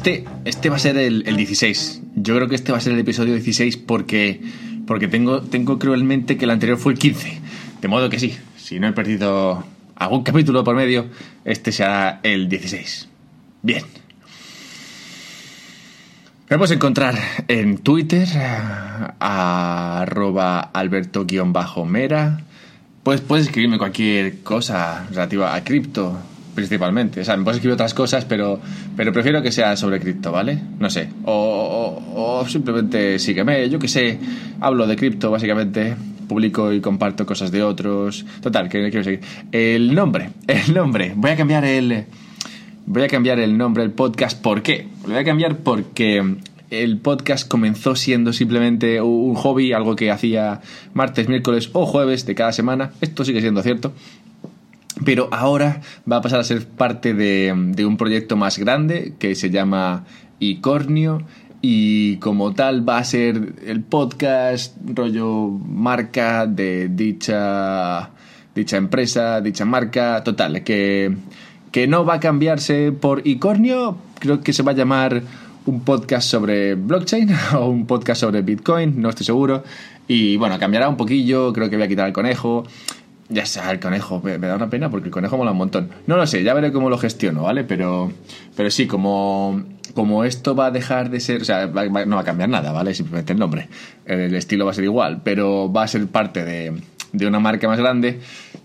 este, este va a ser el, el 16. Yo creo que este va a ser el episodio 16 porque, porque tengo, tengo cruelmente que el anterior fue el 15. De modo que sí, si no he perdido algún capítulo por medio, este será el 16. Bien. Me puedes encontrar en Twitter, arroba alberto-mera. Pues puedes escribirme cualquier cosa relativa a cripto, principalmente. O sea, me puedes escribir otras cosas, pero, pero prefiero que sea sobre cripto, ¿vale? No sé. O, o, o simplemente sígueme, yo que sé. Hablo de cripto, básicamente. Publico y comparto cosas de otros. Total, que quiero seguir. El nombre, el nombre. Voy a cambiar el. Voy a cambiar el nombre del podcast. ¿Por qué? Lo voy a cambiar porque el podcast comenzó siendo simplemente un hobby, algo que hacía martes, miércoles o jueves de cada semana. Esto sigue siendo cierto. Pero ahora va a pasar a ser parte de, de un proyecto más grande que se llama Icornio y como tal va a ser el podcast rollo marca de dicha dicha empresa, dicha marca, total, que, que no va a cambiarse por Icornio, creo que se va a llamar un podcast sobre blockchain o un podcast sobre Bitcoin, no estoy seguro. Y bueno, cambiará un poquillo, creo que voy a quitar el conejo. Ya sea, el conejo, me, da una pena porque el conejo mola un montón. No lo sé, ya veré cómo lo gestiono, ¿vale? Pero, pero sí, como, como esto va a dejar de ser, o sea, no va a cambiar nada, ¿vale? Simplemente el nombre. El estilo va a ser igual, pero va a ser parte de, de una marca más grande.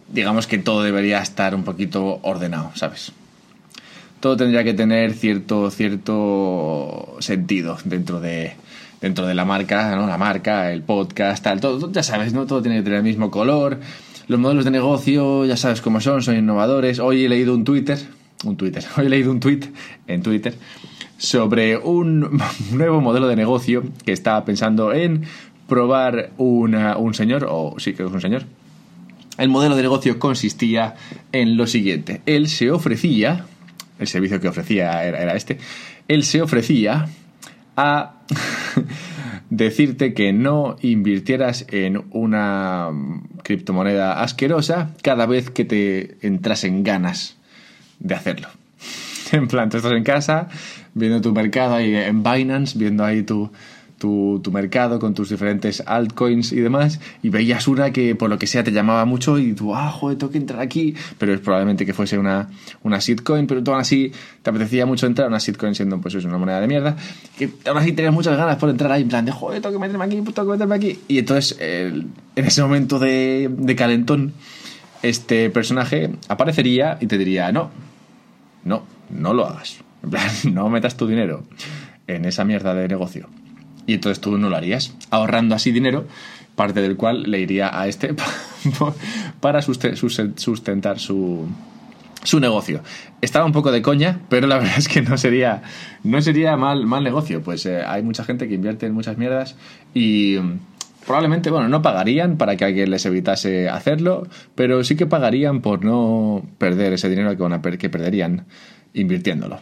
Digamos que todo debería estar un poquito ordenado, ¿sabes? todo tendría que tener cierto, cierto sentido dentro de, dentro de la marca, ¿no? La marca, el podcast, tal, todo, ya sabes, ¿no? Todo tiene que tener el mismo color. Los modelos de negocio, ya sabes cómo son, son innovadores. Hoy he leído un Twitter, un Twitter, hoy he leído un tweet en Twitter sobre un nuevo modelo de negocio que estaba pensando en probar una, un señor, o sí que es un señor. El modelo de negocio consistía en lo siguiente. Él se ofrecía, el servicio que ofrecía era, era este, él se ofrecía a decirte que no invirtieras en una criptomoneda asquerosa cada vez que te entrasen ganas de hacerlo. En plan, tú estás en casa viendo tu mercado ahí en Binance, viendo ahí tu, tu, mercado con tus diferentes altcoins y demás, y veías una que por lo que sea te llamaba mucho y tú, ah, joder, tengo que entrar aquí, pero es probablemente que fuese una, una shitcoin, pero tú aún así te apetecía mucho entrar, una shitcoin siendo pues una moneda de mierda, que aún así tenías muchas ganas por entrar ahí, en plan de, joder, tengo que meterme aquí, tengo que meterme aquí, y entonces en ese momento de, de calentón, este personaje aparecería y te diría, no, no, no lo hagas, en plan, no metas tu dinero en esa mierda de negocio y entonces tú no lo harías, ahorrando así dinero, parte del cual le iría a este para sustentar su, su negocio. Estaba un poco de coña, pero la verdad es que no sería, no sería mal, mal negocio, pues eh, hay mucha gente que invierte en muchas mierdas y probablemente, bueno, no pagarían para que alguien les evitase hacerlo, pero sí que pagarían por no perder ese dinero que, van a que perderían invirtiéndolo.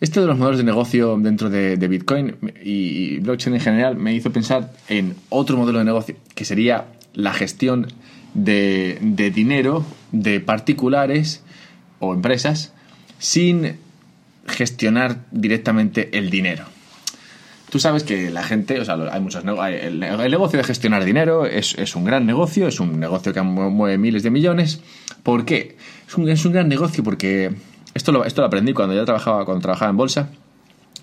Esto de los modelos de negocio dentro de, Bitcoin y, blockchain en general me hizo pensar en otro modelo de negocio que sería la gestión de, dinero de particulares o empresas sin gestionar directamente el dinero. Tú sabes que la gente, o sea, hay muchos. El, el, negocio de gestionar dinero es, es, un gran negocio, es un negocio que mueve miles de millones. ¿Por qué? Es un gran negocio porque esto lo, esto lo aprendí cuando ya trabajaba, cuando trabajaba en bolsa.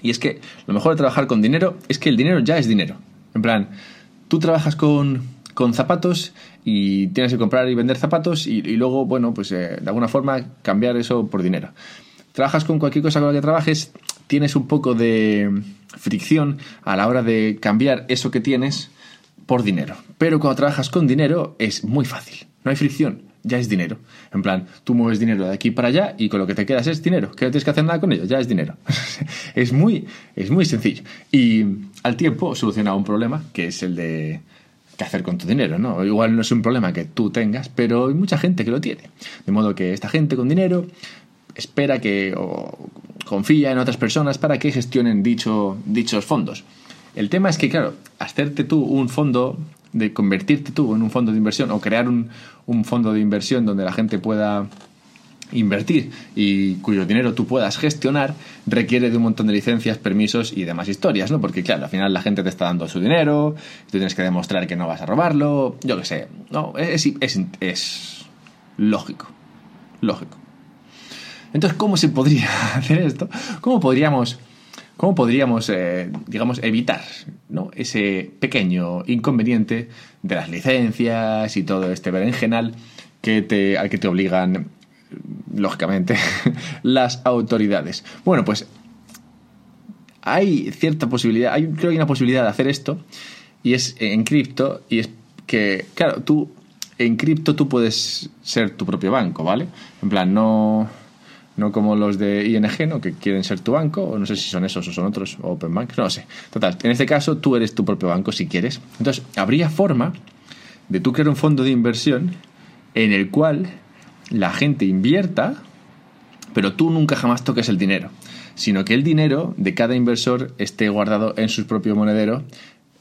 Y es que lo mejor de trabajar con dinero es que el dinero ya es dinero. En plan, tú trabajas con, con zapatos y tienes que comprar y vender zapatos y, luego, bueno, pues eh, de alguna forma cambiar eso por dinero. Trabajas con cualquier cosa con la que trabajes, tienes un poco de fricción a la hora de cambiar eso que tienes por dinero. Pero cuando trabajas con dinero es muy fácil, no hay fricción ya es dinero. En plan, tú mueves dinero de aquí para allá y con lo que te quedas es dinero. Que no tienes que hacer nada con ello, ya es dinero. es, muy, es muy sencillo. Y al tiempo soluciona un problema que es el de qué hacer con tu dinero, ¿no? Igual no es un problema que tú tengas, pero hay mucha gente que lo tiene. De modo que esta gente con dinero espera que o confía en otras personas para que gestionen dicho, dichos fondos. El tema es que, claro, hacerte tú un fondo de convertirte tú en un fondo de inversión o crear un, un, fondo de inversión donde la gente pueda invertir y cuyo dinero tú puedas gestionar requiere de un montón de licencias, permisos y demás historias, ¿no? Porque claro, al final la gente te está dando su dinero, tú tienes que demostrar que no vas a robarlo, yo qué sé, no, es, es, es lógico, lógico. Entonces, ¿cómo se podría hacer esto? ¿Cómo podríamos, cómo podríamos eh, digamos, evitar ¿no? ese pequeño inconveniente de las licencias y todo este berenjenal que te, al que te obligan lógicamente, las autoridades. Bueno, pues hay cierta posibilidad, hay, creo que hay una posibilidad de hacer esto, y es en cripto, y es que, claro, tú en cripto tú puedes ser tu propio banco, ¿vale? En plan, no, no como los de ING, ¿no? Que quieren ser tu banco, o no sé si son esos o son otros, o Open Bank, no sé. Total, en este caso tú eres tu propio banco si quieres. Entonces, habría forma de tú crear un fondo de inversión en el cual la gente invierta, pero tú nunca jamás toques el dinero, sino que el dinero de cada inversor esté guardado en su propio monedero,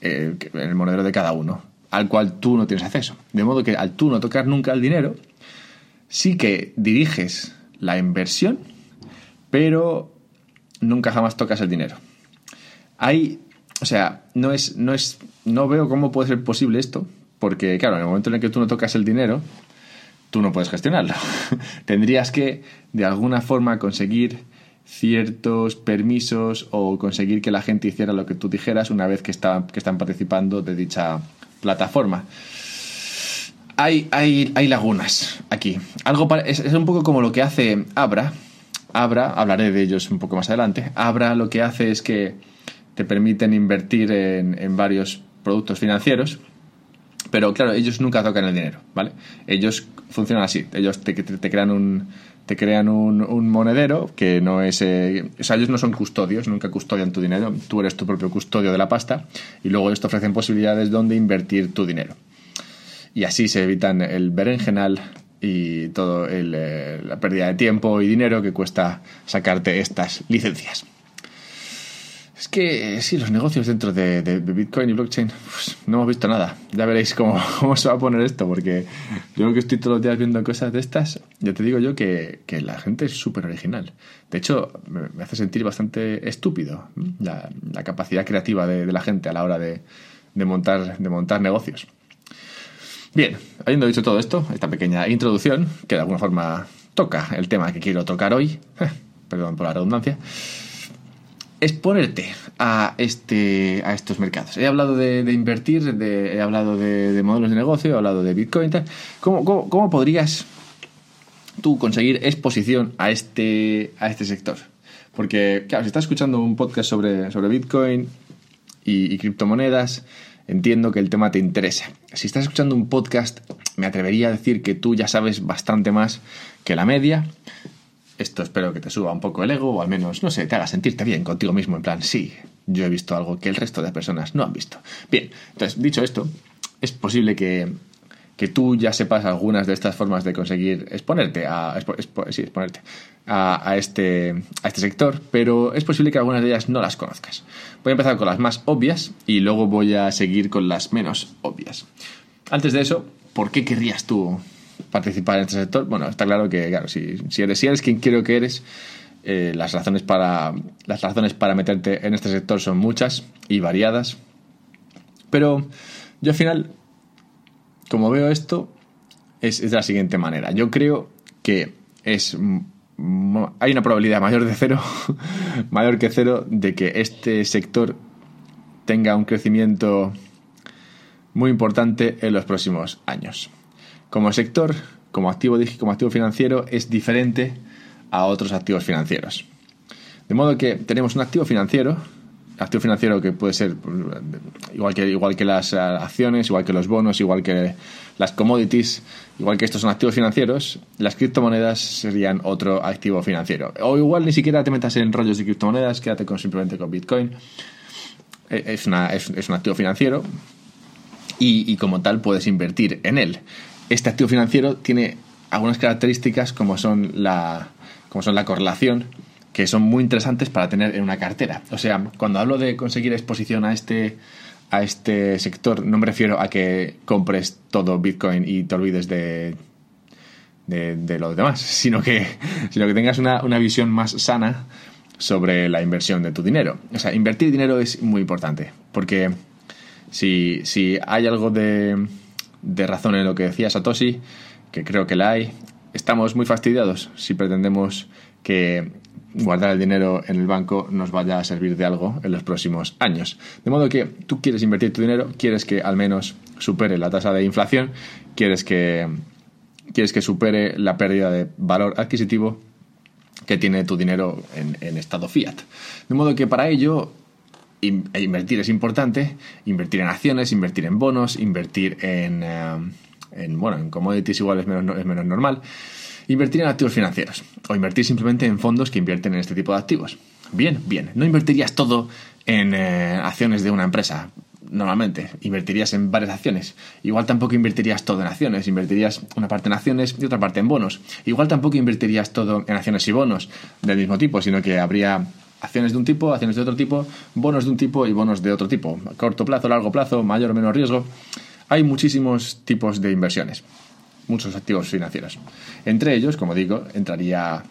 eh, en el monedero de cada uno, al cual tú no tienes acceso. De modo que al tú no tocar nunca el dinero, sí que diriges la inversión, pero nunca jamás tocas el dinero. Hay, o sea, no es, no es, no veo cómo puede ser posible esto, porque claro, en el momento en el que tú no tocas el dinero, tú no puedes gestionarlo. Tendrías que, de alguna forma, conseguir ciertos permisos o conseguir que la gente hiciera lo que tú dijeras una vez que, que están participando de dicha plataforma. Hay, hay, hay lagunas aquí. Algo es, es, un poco como lo que hace Abra. Abra, hablaré de ellos un poco más adelante. Abra lo que hace es que te permiten invertir en, en varios productos financieros pero claro, ellos nunca tocan el dinero, ¿vale? Ellos funcionan así. Ellos te, te crean un te crean un, monedero que no es... Eh, o sea, ellos no son custodios, nunca custodian tu dinero. Tú eres tu propio custodio de la pasta y luego ellos te ofrecen posibilidades donde invertir tu dinero. Y así se evitan el berenjenal y todo eh, la pérdida de tiempo y dinero que cuesta sacarte estas licencias. Es que sí, los negocios dentro de, Bitcoin y blockchain, pues, no hemos visto nada. Ya veréis cómo, cómo, se va a tocar esto, porque yo que estoy todos los días viendo cosas de estas, ya te digo yo que, la gente es súper original. De hecho, me, hace sentir bastante estúpido la, capacidad creativa de, la gente a la hora de, montar, de montar negocios. Bien, habiendo dicho todo esto, esta pequeña introducción, que de alguna forma toca el tema que quiero tocar hoy, perdón por la redundancia, exponerte a, este, a estos mercados. He hablado de, invertir, he hablado de, modelos de negocio, he hablado de Bitcoin. ¿Cómo, cómo, podrías tú conseguir exposición a este, a este sector? Porque, claro, si estás escuchando un podcast sobre, sobre Bitcoin y, criptomonedas, entiendo que el tema te interesa. Si estás escuchando un podcast, me atrevería a decir que tú ya sabes bastante más que la media esto espero que te suba un poco el ego o al menos, no sé, te haga sentirte bien contigo mismo, en plan, sí, yo he visto algo que el resto de personas no han visto. Bien, entonces, dicho esto, es posible que, que tú ya sepas algunas de estas formas de conseguir exponerte a, exponerte a, a, este, a este sector, pero es posible que algunas de ellas no las conozcas. Voy a empezar con las más obvias y luego voy a seguir con las menos obvias. Antes de eso, ¿por qué querrías tú participar en este sector? Bueno, está claro que, claro, si, si, eres, si eres quien quiero que eres, eh, las, razones para, las razones para meterte en este sector son muchas y variadas. Pero yo al final, como veo esto, es, es de la siguiente manera. Yo creo que es hay una probabilidad mayor de cero, mayor que cero, de que este sector tenga un crecimiento muy importante en los próximos años como sector, como activo, como activo financiero, es diferente a otros activos financieros. De modo que tenemos un activo financiero, activo financiero que puede ser pues, igual que, igual que las eh, acciones, igual que los bonos, igual que las commodities, igual que estos son activos financieros, las criptomonedas serían otro activo financiero. O igual ni siquiera te metas en rollos de criptomonedas, quédate con, simplemente con Bitcoin. Eh, es, una, es, un activo financiero y, y como tal puedes invertir en él este activo financiero tiene algunas características como son la, como son la correlación, que son muy interesantes para tener en una cartera. O sea, cuando hablo de conseguir exposición a este, a este sector, no me refiero a que compres todo Bitcoin y te olvides de, de, los demás, sino que, sino que tengas una, una visión más sana sobre la inversión de tu dinero. O sea, invertir dinero es muy importante, porque si, si hay algo de, de razón en lo que decía Satoshi, que creo que la hay, estamos muy fastidiados si pretendemos que guardar el dinero en el banco nos vaya a servir de algo en los próximos años. De modo que tú quieres invertir tu dinero, quieres que al menos supere la tasa de inflación, quieres que, quieres que supere la pérdida de valor adquisitivo que tiene tu dinero en, estado fiat. De modo que para ello e invertir es importante, invertir en acciones, invertir en bonos, invertir en, eh, en bueno, en commodities igual es menos, es menos normal, invertir en activos financieros o invertir simplemente en fondos que invierten en este tipo de activos. Bien, bien, no invertirías todo en eh, acciones de una empresa, normalmente. Invertirías en varias acciones. Igual tampoco invertirías todo en acciones. Invertirías una parte en acciones y otra parte en bonos. Igual tampoco invertirías todo en acciones y bonos del mismo tipo, sino que habría acciones de un tipo, acciones de otro tipo, bonos de un tipo y bonos de otro tipo. Corto plazo, largo plazo, mayor o menor riesgo. Hay muchísimos tipos de inversiones. Muchos activos financieros. Entre ellos, como digo, entraría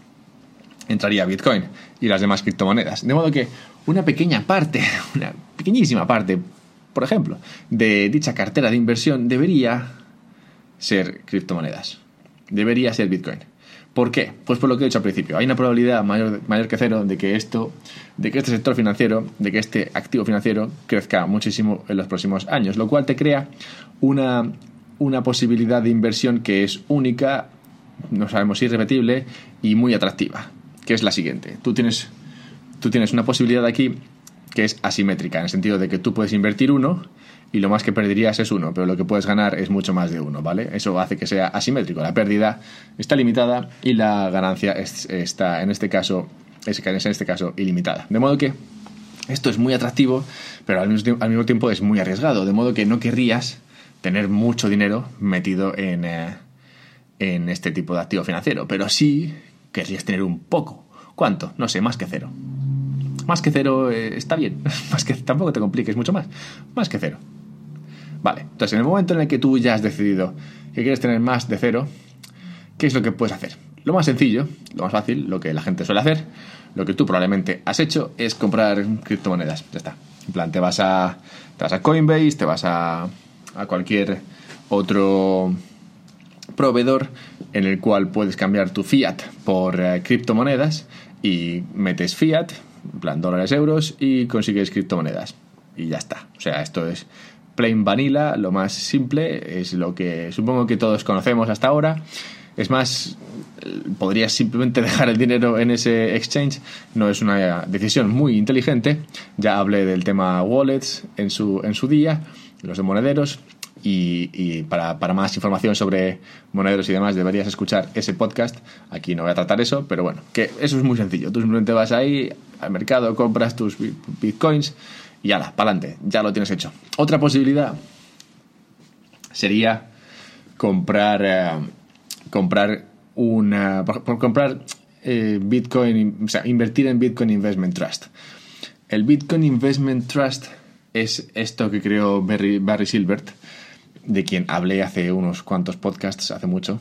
entraría Bitcoin y las demás criptomonedas. De modo que una pequeña parte, una pequeñísima parte por ejemplo, de dicha cartera de inversión debería ser criptomonedas. Debería ser Bitcoin. ¿Por qué? Pues por lo que he dicho al principio. Hay una probabilidad mayor, mayor que cero de que esto, de que este sector financiero, de que este activo financiero crezca muchísimo en los próximos años, lo cual te crea una, una posibilidad de inversión que es única, no sabemos si irrepetible y muy atractiva, que es la siguiente. Tú tienes, tú tienes una posibilidad aquí que es asimétrica, en el sentido de que tú puedes invertir uno y lo más que perderías es uno, pero lo que puedes ganar es mucho más de uno, ¿vale? Eso hace que sea asimétrico. La pérdida está limitada y la ganancia está, en este caso, es en este caso ilimitada. De modo que esto es muy atractivo, pero al mismo, tiempo es muy arriesgado, de modo que no querrías tener mucho dinero metido en, eh, en este tipo de activo financiero, pero sí querrías tener un poco. ¿Cuánto? No sé, más que cero. Más que cero eh, está bien. Más que, tampoco te compliques mucho más. Más que cero. Vale, entonces en el momento en el que tú ya has decidido que quieres tener más de cero, ¿qué es lo que puedes hacer? Lo más sencillo, lo más fácil, lo que la gente suele hacer, lo que tú probablemente has hecho es comprar criptomonedas. Ya está. En plan, te vas a, te vas a Coinbase, te vas a, a cualquier otro proveedor en el cual puedes cambiar tu fiat por eh, criptomonedas y metes fiat, en plan dólares, euros, y consigues criptomonedas. Y ya está. O sea, esto es plain vanilla, lo más simple, es lo que supongo que todos conocemos hasta ahora. Es más, podrías simplemente dejar el dinero en ese exchange. No es una decisión muy inteligente. Ya hablé del tema wallets en su, en su día, los de monederos. Y, para, para, más información sobre monederos y demás deberías escuchar ese podcast. Aquí no voy a tratar eso, pero bueno, que eso es muy sencillo. Tú simplemente vas ahí al mercado, compras tus bitcoins y ala, para adelante, ya lo tienes hecho. Otra posibilidad sería comprar, eh, comprar una, por, comprar eh, Bitcoin, o sea, invertir en Bitcoin Investment Trust. El Bitcoin Investment Trust es esto que creó Barry, Silbert de quien hablé hace unos cuantos podcasts, hace mucho,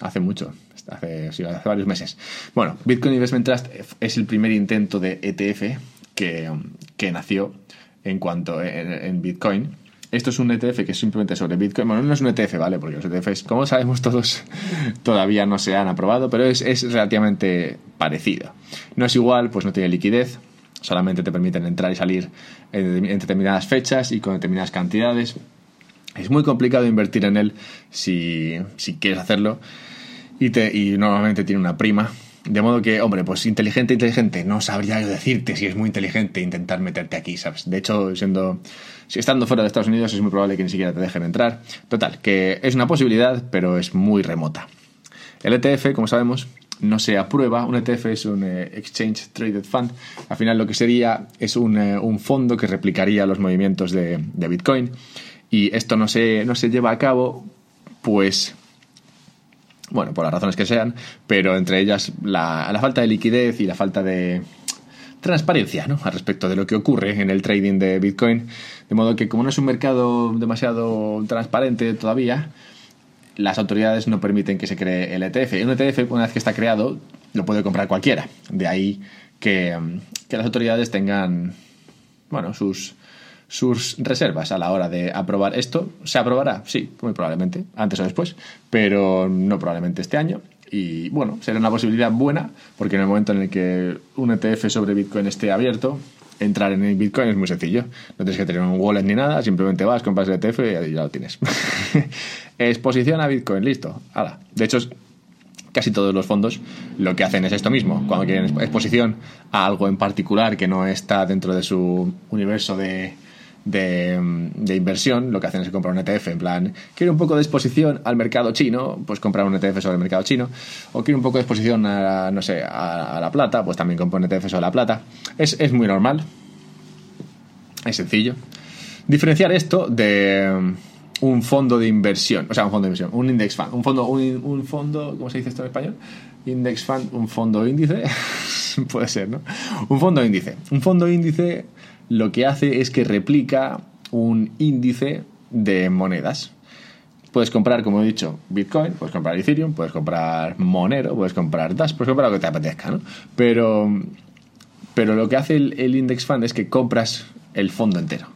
hace mucho, hace varios meses. Bueno, Bitcoin Investment Trust es el primer intento de ETF que, que nació en cuanto en, Bitcoin. Esto es un ETF que es simplemente sobre Bitcoin. Bueno, no es un ETF, ¿vale? Porque los ETFs, como sabemos todos, todavía no se han aprobado, pero es, es relativamente parecido. No es igual, pues no tiene liquidez, solamente te permiten entrar y salir en determinadas fechas y con determinadas cantidades. Es muy complicado invertir en él si, quieres hacerlo y, te, y normalmente tiene una prima. De modo que, hombre, pues inteligente, inteligente, no sabría yo decirte si es muy inteligente intentar meterte aquí, ¿sabes? De hecho, siendo, si estando fuera de Estados Unidos es muy probable que ni siquiera te dejen entrar. Total, que es una posibilidad, pero es muy remota. El ETF, como sabemos, no se aprueba. Un ETF es un eh, Exchange Traded Fund. Al final lo que sería es un, eh, un fondo que replicaría los movimientos de, de Bitcoin y esto no se, no se lleva a cabo, pues bueno, por las razones que sean, pero entre ellas la, la, falta de liquidez y la falta de transparencia ¿no? al respecto de lo que ocurre en el trading de Bitcoin. De modo que como no es un mercado demasiado transparente todavía, las autoridades no permiten que se cree el ETF. Un ETF, una vez que está creado, lo puede comprar cualquiera. De ahí que, que las autoridades tengan, bueno, sus, sus reservas a la hora de aprobar esto. ¿Se aprobará? Sí, muy probablemente, antes o después, pero no probablemente este año. Y bueno, será una posibilidad buena, porque en el momento en el que un ETF sobre Bitcoin esté abierto, entrar en el Bitcoin es muy sencillo. No tienes que tener un wallet ni nada, simplemente vas, compras el ETF y ya lo tienes. Exposición a Bitcoin, listo. De hecho, casi todos los fondos lo que hacen es esto mismo. Cuando quieren exposición a algo en particular que no está dentro de su universo de, de, inversión, lo que hacen es comprar un ETF. En plan, quiero un poco de exposición al mercado chino, pues comprar un ETF sobre el mercado chino. O quiero un poco de exposición a, no sé, a, la plata, pues también compro un ETF sobre la plata. Es, es muy normal. Es sencillo. Diferenciar esto de un fondo de inversión, o sea, un fondo de inversión, un index fund, un fondo, un, un fondo, ¿cómo se dice esto en español? Index fund, un fondo índice, puede ser, ¿no? Un fondo índice. Un fondo índice lo que hace es que replica un índice de monedas. Puedes comprar, como he dicho, Bitcoin, puedes comprar Ethereum, puedes comprar Monero, puedes comprar Dash, puedes comprar lo que te apetezca, ¿no? Pero, pero lo que hace el, Index Fund es que compras el fondo entero.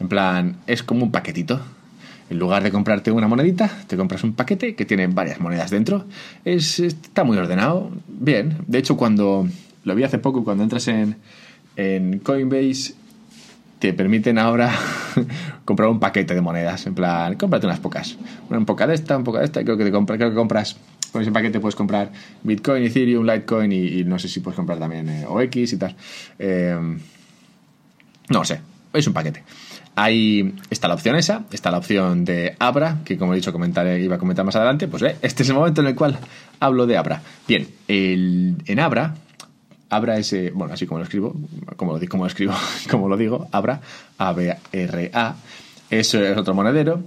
En plan, es como un paquetito. En lugar de comprarte una monedita, te compras un paquete que tiene varias monedas dentro. Es, está muy ordenado, bien. De hecho, cuando lo vi hace poco, cuando entras en, en Coinbase te permiten ahora comprar un paquete de monedas. En plan, cómprate unas pocas. Una poca de esta, un poca de esta. Creo que, te compra, creo que compras, con ese paquete puedes comprar Bitcoin, Ethereum, Litecoin y, no sé si puedes comprar también eh, OX y tal. Eh, no sé, es un paquete. Ahí está la opción esa, está la opción de Abra, que como he dicho comentaré, iba a comentar más adelante. Pues este es el momento en el cual hablo de Abra. Bien, el, en Abra Abra ese, bueno, así como lo escribo, como lo, como lo escribo, como lo digo, Abra, A-B-R-A, es, es otro monedero,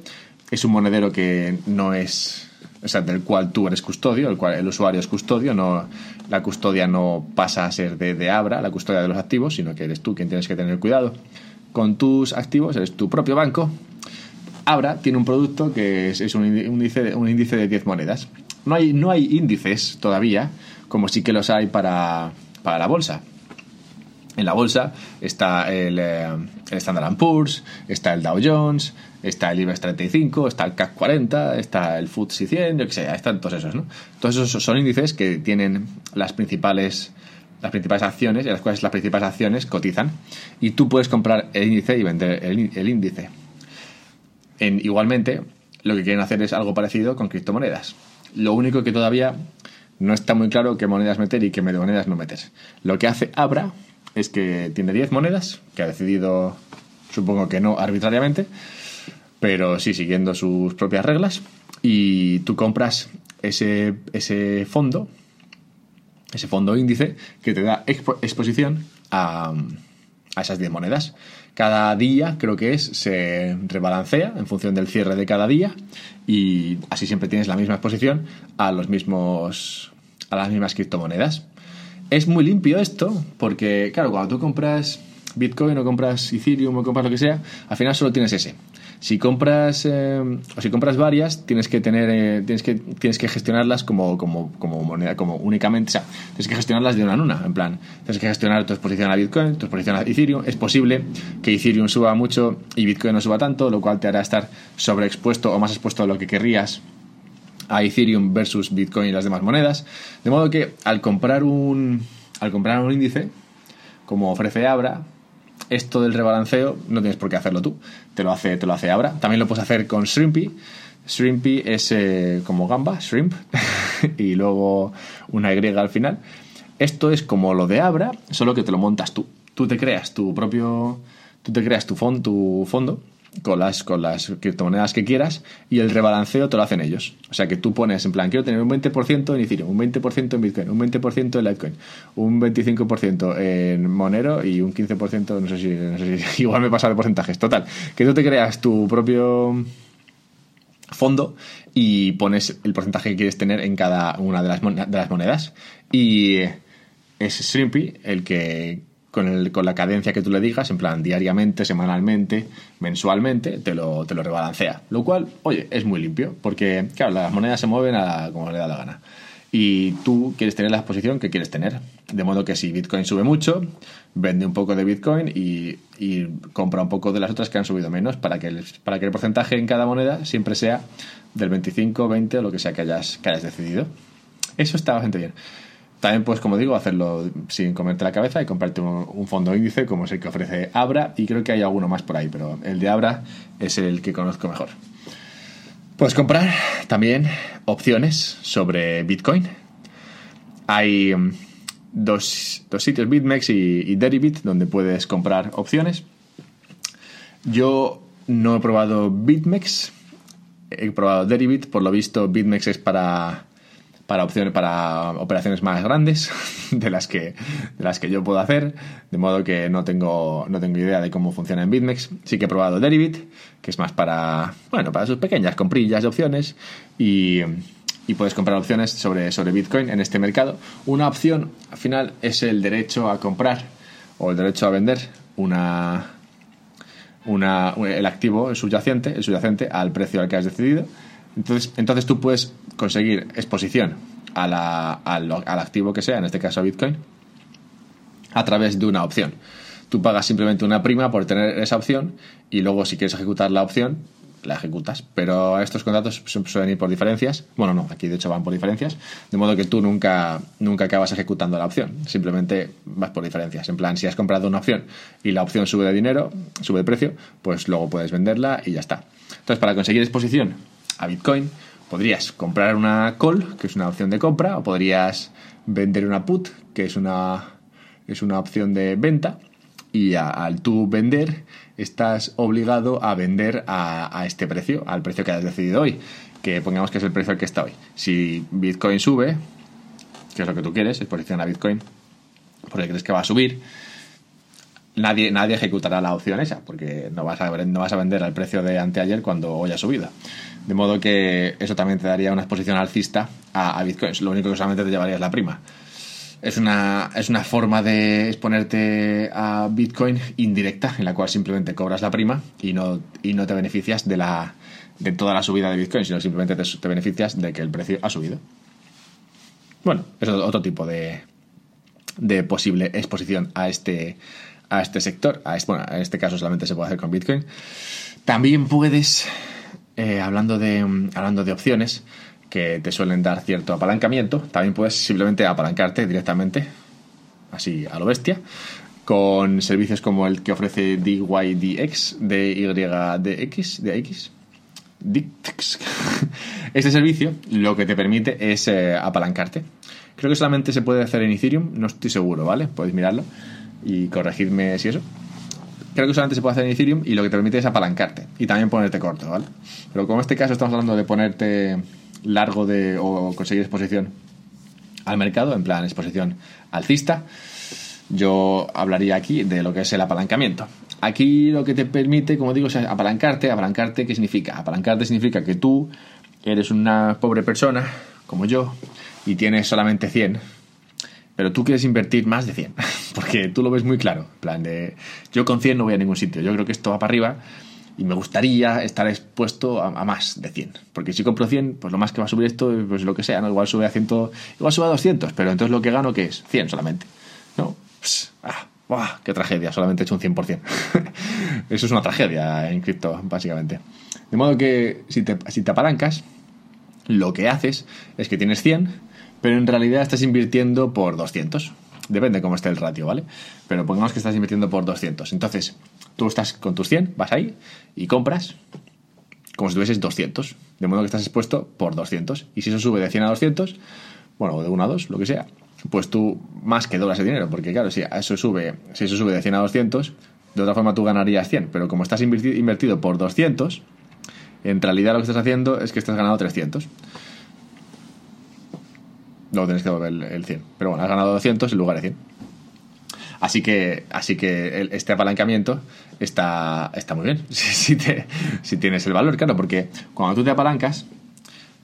es un monedero que no es, o sea, del cual tú eres custodio, el cual el usuario es custodio, no, la custodia no pasa a ser de, de Abra, la custodia de los activos, sino que eres tú quien tienes que tener cuidado con tus activos, eres tu propio banco. Abra tiene un producto que es, un, índice, un índice de 10 monedas. No hay, no hay índices todavía, como sí que los hay para, para la bolsa. En la bolsa está el, eh, el Standard Poor's, está el Dow Jones, está el IBEX 35, está el CAC 40, está el FTSE 100, yo que sé, están todos esos, ¿no? Todos esos son índices que tienen las principales las principales acciones, en las cuales las principales acciones cotizan, y tú puedes comprar el índice y vender el, el índice. En, igualmente, lo que quieren hacer es algo parecido con criptomonedas. Lo único que todavía no está muy claro qué monedas meter y qué monedas no meter. Lo que hace Abra es que tiene 10 monedas, que ha decidido, supongo que no arbitrariamente, pero sí siguiendo sus propias reglas, y tú compras ese, ese fondo, ese fondo índice, que te da exposición a, a esas 10 monedas. Cada día, creo que es, se rebalancea en función del cierre de cada día y así siempre tienes la misma exposición a los mismos a las mismas criptomonedas. Es muy limpio esto porque claro, cuando tú compras Bitcoin o compras Ethereum o compras lo que sea, al final solo tienes ese. Si compras eh, o si compras varias, tienes que tener eh, tienes que tienes que gestionarlas como, como, como moneda como únicamente, o sea, tienes que gestionarlas de una en una, en plan, tienes que gestionar tu exposición a Bitcoin, tu exposición a Ethereum. Es posible que Ethereum suba mucho y Bitcoin no suba tanto, lo cual te hará estar sobreexpuesto o más expuesto a lo que querrías a Ethereum versus Bitcoin y las demás monedas. De modo que al comprar un al comprar un índice como ofrece Abra, esto del rebalanceo no tienes por qué hacerlo tú, te lo hace, te lo hace Abra. También lo puedes hacer con Shrimpy. Shrimpy es eh, como gamba, shrimp, y luego una Y al final. Esto es como lo de Abra, solo que te lo montas tú. Tú te creas tu propio, tú te creas tu, tu fondo con las, con las criptomonedas que quieras y el rebalanceo te lo hacen ellos. O sea que tú pones en plan, quiero tener un 20% en Ethereum, un 20% en Bitcoin, un 20% en Litecoin, un 25% en Monero y un 15%, no sé si, no sé si igual me pasa de porcentajes. Total, que tú te creas tu propio fondo y pones el porcentaje que quieres tener en cada una de las, de las monedas y es Shrimpy el que con, el, con la cadencia que tú le digas, en plan diariamente, semanalmente, mensualmente, te lo, te lo rebalancea. Lo cual, oye, es muy limpio, porque, claro, las monedas se mueven a como le da la gana. Y tú quieres tener la exposición que quieres tener. De modo que si Bitcoin sube mucho, vende un poco de Bitcoin y, y compra un poco de las otras que han subido menos para que, el, para que el porcentaje en cada moneda siempre sea del 25, 20 o lo que sea que hayas, que hayas decidido. Eso está bastante bien. También, pues como digo, hacerlo sin comerte la cabeza y comprarte un, fondo índice como es el que ofrece Abra y creo que hay alguno más por ahí, pero el de Abra es el que conozco mejor. Puedes comprar también opciones sobre Bitcoin. Hay mm, dos, sitios, BitMEX y, y Deribit, donde puedes comprar opciones. Yo no he probado BitMEX, he probado Deribit, por lo visto BitMEX es para para opciones para operaciones más grandes de las que de las que yo puedo hacer de modo que no tengo no tengo idea de cómo funciona en Bitmex. Sí que he probado Deribit que es más para bueno para sus pequeñas comprillas de opciones y, y puedes comprar opciones sobre sobre Bitcoin en este mercado. Una opción al final es el derecho a comprar o el derecho a vender una una, el activo el subyacente el subyacente al precio al que has decidido entonces, entonces tú puedes conseguir exposición al, activo que sea, en este caso Bitcoin, a través de una opción. Tú pagas simplemente una prima por tener esa opción y luego si quieres ejecutar la opción, la ejecutas. Pero estos contratos suelen ir por diferencias. Bueno, no, aquí de hecho van por diferencias. De modo que tú nunca, nunca acabas ejecutando la opción. Simplemente vas por diferencias. En plan, si has comprado una opción y la opción sube de dinero, sube de precio, pues luego puedes venderla y ya está. Entonces, para conseguir exposición a Bitcoin, podrías comprar una call, que es una opción de compra, o podrías vender una put, que es una, es una opción de venta, y al tú vender, estás obligado a vender a, este precio, al precio que has decidido hoy, que pongamos que es el precio al que está hoy. Si Bitcoin sube, que es lo que tú quieres, exposición a Bitcoin, porque crees que va a subir, nadie, nadie ejecutará la opción esa, porque no vas, a, no vas a vender al precio de anteayer cuando hoy ha subido. De modo que eso también te daría una exposición alcista a, a Bitcoin. Lo único que solamente te llevaría es la prima. Es una, es una forma de exponerte a Bitcoin indirecta, en la cual simplemente cobras la prima y no, y no te beneficias de, la, de toda la subida de Bitcoin, sino simplemente te, te beneficias de que el precio ha subido. Bueno, es otro tipo de, de posible exposición a este, a este sector. A este, bueno, en este caso solamente se puede hacer con Bitcoin. También puedes eh, hablando, de, hablando de opciones que te suelen dar cierto apalancamiento, también puedes simplemente apalancarte directamente, así a lo bestia, con servicios como el que ofrece DYDX, DYDX, DX. DYDX. Este servicio lo que te permite es eh, apalancarte. Creo que solamente se puede hacer en Ethereum, no estoy seguro, ¿vale? Podéis mirarlo y corregirme si eso creo que solamente se puede hacer en Ethereum y lo que te permite es apalancarte y también ponerte corto, ¿vale? Pero como en este caso estamos hablando de ponerte largo de, o conseguir exposición al mercado, en plan exposición alcista, yo hablaría aquí de lo que es el apalancamiento. Aquí lo que te permite, como digo, es apalancarte. Apalancarte, ¿qué significa? Apalancarte significa que tú eres una pobre persona, como yo, y tienes solamente 100 pero tú quieres invertir más de 100, porque tú lo ves muy claro. Plan de, yo con 100 no voy a ningún sitio, yo creo que esto va para arriba y me gustaría estar expuesto a, más de 100. Porque si compro 100, pues lo más que va a subir esto, pues lo que sea, ¿no? Igual sube a 100, igual sube a 200, pero entonces lo que gano, ¿qué es? 100 solamente. ¿No? ah, ¡Qué tragedia! Solamente he hecho un 100%. Eso es una tragedia en cripto, básicamente. De modo que si te, si te apalancas, lo que haces es que tienes 100 pero en realidad estás invirtiendo por 200. Depende cómo esté el ratio, ¿vale? Pero pongamos que estás invirtiendo por 200. Entonces, tú estás con tus 100, vas ahí y compras como si tuvieses 200. De modo que estás expuesto por 200. Y si eso sube de 100 a 200, bueno, de 1 a 2, lo que sea, pues tú más que doblas el dinero. Porque claro, si eso sube, si eso sube de 100 a 200, de otra forma tú ganarías 100. Pero como estás invertido por 200, en realidad lo que estás haciendo es que estás ganando 300 luego tienes que devolver el, 100. Pero bueno, has ganado 200 en lugar de 100. Así que, así que este apalancamiento está, está muy bien. Si, si, tienes el valor, claro, porque cuando tú te apalancas,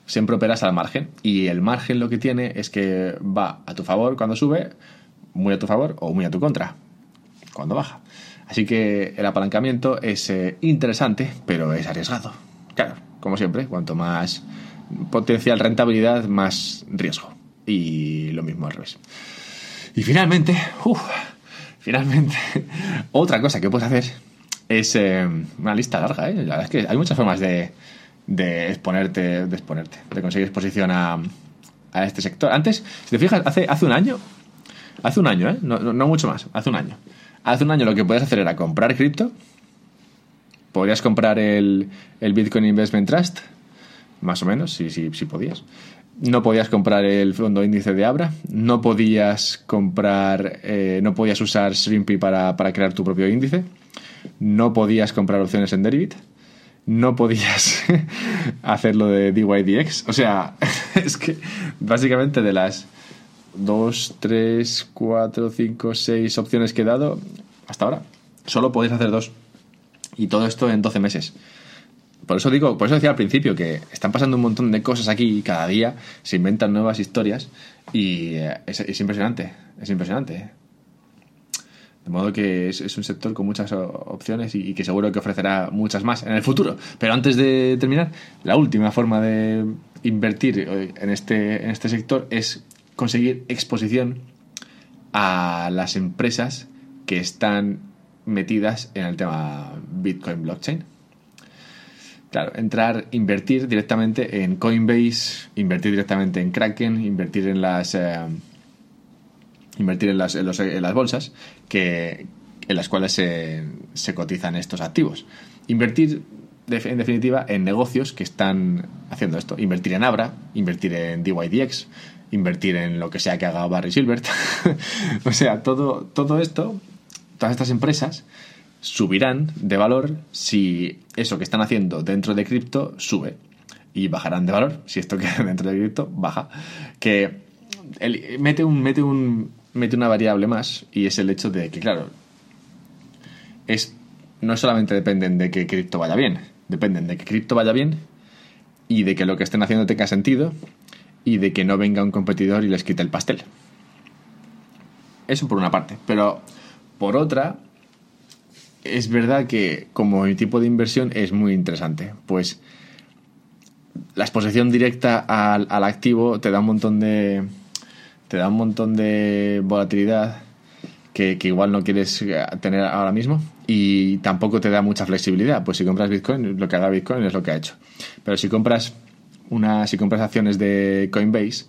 siempre operas al margen. Y el margen lo que tiene es que va a tu favor cuando sube, muy a tu favor o muy a tu contra. cuando baja. Así que el apalancamiento es eh, interesante, pero es arriesgado. Claro, como siempre, cuanto más potencial rentabilidad, más riesgo. Y lo mismo al revés. Y finalmente, uff, finalmente, otra cosa que puedes hacer es eh, una lista larga, ¿eh? La verdad es que hay muchas formas de, de exponerte, de exponerte, de conseguir exposición a, a este sector. Antes, si te fijas, hace, hace un año, hace un año, ¿eh? no, mucho más, hace un año. Hace un año lo que podías hacer era comprar cripto, podrías comprar el, el Bitcoin Investment Trust, más o menos, si, si, si podías. No podías comprar el fondo índice de Abra, no podías comprar, eh, no podías usar Shrimpy para, para crear tu propio índice, no podías comprar opciones en Derivit no podías hacerlo de DYDX. O sea, es que básicamente de las 2, 3, 4, 5, 6 opciones que he dado hasta ahora, solo podéis hacer dos. Y todo esto en 12 meses. Por eso digo, por eso decía al principio que están pasando un montón de cosas aquí y cada día se inventan nuevas historias y eh, es, es impresionante, es impresionante. De modo que es, un sector con muchas opciones y, que seguro que ofrecerá muchas más en el futuro. Pero antes de terminar, la última forma de invertir eh, en este, en este sector es conseguir exposición a las empresas que están metidas en el tema Bitcoin blockchain. Claro, entrar, invertir directamente en Coinbase, invertir directamente en Kraken, invertir en las... Eh, invertir en las, en, las bolsas que, en las cuales se, se cotizan estos activos. Invertir, en definitiva, en negocios que están haciendo esto. Invertir en Abra, invertir en DYDX, invertir en lo que sea que haga Barry Silbert. o sea, todo, todo esto, todas estas empresas subirán de valor si eso que están haciendo dentro de cripto sube y bajarán de valor si esto que dentro de cripto baja. Que mete un, mete un, mete una variable más y es el hecho de que, claro, es, no solamente dependen de que cripto vaya bien, dependen de que cripto vaya bien y de que lo que estén haciendo tenga sentido y de que no venga un competidor y les quite el pastel. Eso por una parte, pero por otra, es verdad que como tipo de inversión es muy interesante, pues la exposición directa al, al activo te da un montón de, te da un montón de volatilidad que, igual no quieres eh, tener ahora mismo y tampoco te da mucha flexibilidad. Pues si compras Bitcoin, lo que haga Bitcoin es lo que ha hecho. Pero si compras una, si compras acciones de Coinbase,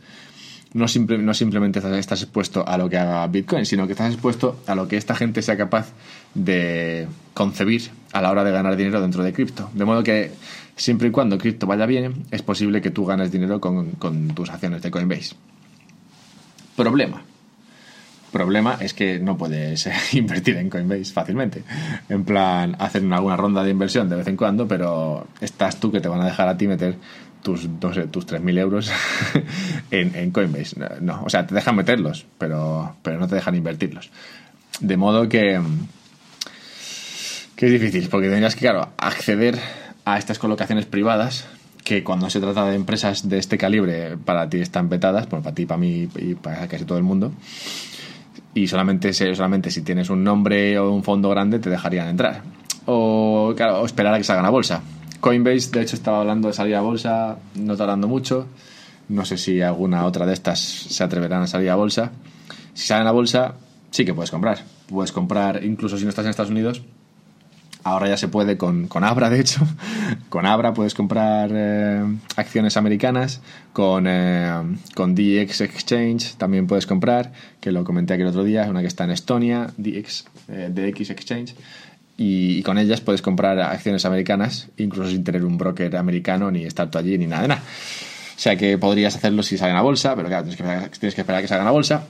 no, no simplemente estás expuesto a lo que haga Bitcoin, sino que estás expuesto a lo que esta gente sea capaz de concebir a la hora de ganar dinero dentro de cripto. De modo que siempre y cuando cripto vaya bien, es posible que tú ganes dinero con, tus acciones de Coinbase. Problema. Problema es que no puedes invertir en Coinbase fácilmente. En plan, hacer alguna ronda de inversión de vez en cuando, pero estás tú que te van a dejar a ti meter tus, no sé, tus 3.000 euros en, Coinbase. No, o sea, te dejan meterlos, pero, pero no te dejan invertirlos. De modo que, que es difícil, porque tendrías que, claro, acceder a estas colocaciones privadas que cuando se trata de empresas de este calibre para ti están petadas, bueno, para ti, para mí y para casi todo el mundo, y solamente, solamente si tienes un nombre o un fondo grande te dejarían entrar. O, claro, o esperar a que salgan a bolsa. Coinbase, de hecho, estaba hablando de salir a bolsa, no tardando mucho. No sé si alguna otra de estas se atreverán a salir a bolsa. Si salen a bolsa, sí que puedes comprar. Puedes comprar, incluso si no estás en Estados Unidos, Ahora ya se puede con, Abra, de hecho. Con Abra puedes comprar eh, acciones americanas. Con, eh, con DX Exchange también puedes comprar, que lo comenté aquí el otro día, es una que está en Estonia, DX, eh, DX Exchange. Y, con ellas puedes comprar acciones americanas, incluso sin tener un broker americano, ni estar tú allí, ni nada de nada. O sea que podrías hacerlo si salen a bolsa, pero claro, tienes que, que esperar que salgan a bolsa.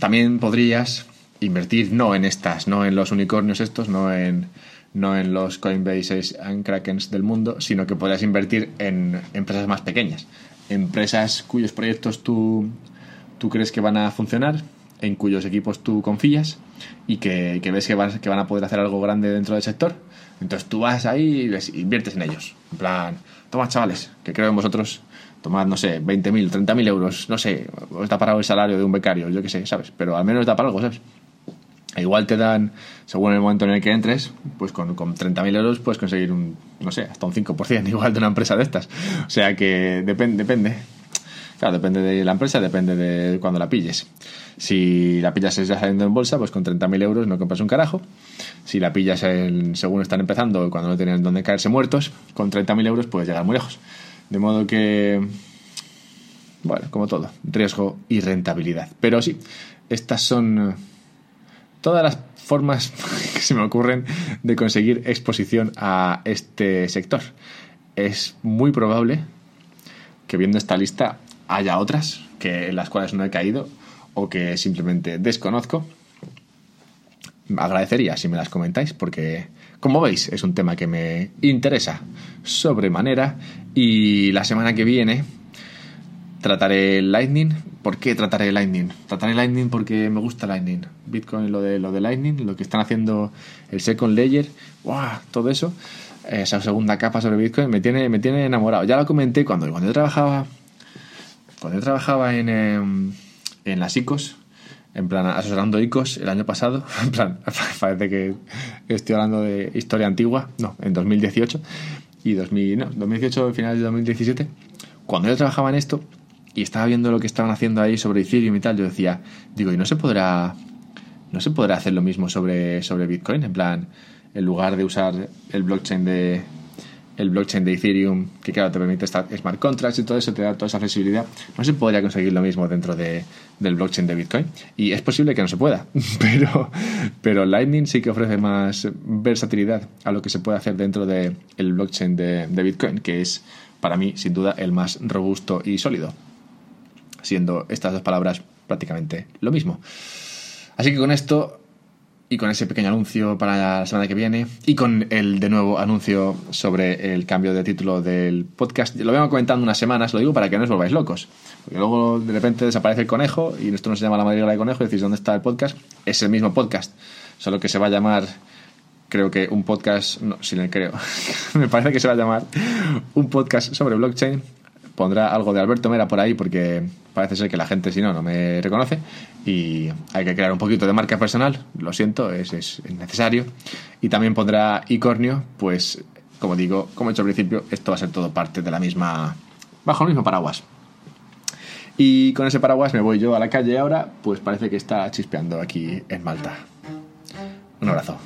También podrías invertir no en estas, no en los unicornios estos, no en no en los Coinbase y Krakens del mundo, sino que podrías invertir en empresas más pequeñas, empresas cuyos proyectos tú, tú crees que van a funcionar, en cuyos equipos tú confías y que, ves que van, que van a poder hacer algo grande dentro del sector. Entonces tú vas ahí y les inviertes en ellos. En plan, toma chavales, que creo en vosotros, tomad, no sé, 20.000, 30.000 euros, no sé, os da para el salario de un becario, yo qué sé, ¿sabes? Pero al menos da para algo, ¿sabes? Igual te dan, según el momento en el que entres, pues con, con 30.000 euros puedes conseguir un, no sé, hasta un 5% igual de una empresa de estas. O sea que depende, depende. Claro, depende de la empresa, depende de cuando la pilles. Si la pillas ya saliendo en bolsa, pues con 30.000 euros no compras un carajo. Si la pillas según están empezando, cuando no tienen donde caerse muertos, con 30.000 euros puedes llegar muy lejos. De modo que, bueno, como todo, riesgo y rentabilidad. Pero sí, estas son todas las formas que se me ocurren de conseguir exposición a este sector. Es muy probable que viendo esta lista haya otras que en las cuales no he caído o que simplemente desconozco. Agradecería si me las comentáis porque, como veis, es un tema que me interesa sobremanera y la semana que viene trataré Lightning. ¿Por qué trataré Lightning? Trataré Lightning porque me gusta Lightning. Bitcoin, lo de, lo de Lightning, lo que están haciendo el Second Layer, ¡wow! todo eso, esa segunda capa sobre Bitcoin me tiene, me tiene enamorado. Ya lo comenté cuando, cuando yo trabajaba cuando yo trabajaba en, em, en las ICOs, en plan asesorando ICOs el año pasado, en plan, parece que estoy hablando de historia antigua, no, en 2018 y 2000, no, 2018, final de 2017, cuando yo trabajaba en esto y estaba viendo lo que estaban haciendo ahí sobre Ethereum y tal, yo decía, digo, ¿y no se podrá no se podrá hacer lo mismo sobre, sobre Bitcoin? En plan, en lugar de usar el blockchain de, el blockchain de Ethereum, que claro, te permite estar smart contracts y todo eso, te da toda esa flexibilidad, no se podría conseguir lo mismo dentro de, del blockchain de Bitcoin. Y es posible que no se pueda, pero, pero Lightning sí que ofrece más versatilidad a lo que se puede hacer dentro del el blockchain de, de Bitcoin, que es para mí, sin duda, el más robusto y sólido, siendo estas dos palabras prácticamente lo mismo. Así que con esto y con ese pequeño anuncio para la semana que viene y con el de nuevo anuncio sobre el cambio de título del podcast. Lo vengo comentando unas semanas, lo digo para que no os volváis locos. Porque luego de repente desaparece el conejo y esto no se llama la madriguera de conejo y decís dónde está el podcast. Es el mismo podcast, solo que se va a llamar, creo que un podcast, no, sin el creo, me parece que se va a llamar un podcast sobre blockchain pondrá algo de Alberto Mera por ahí porque parece ser que la gente si no no me reconoce y hay que crear un poquito de marca personal, lo siento, es, es necesario. Y también pondrá Icornio, pues como digo, como he dicho al principio, esto va a ser todo parte de la misma, bajo el mismo paraguas. Y con ese paraguas me voy yo a la calle ahora, pues parece que está chispeando aquí en Malta. Un abrazo.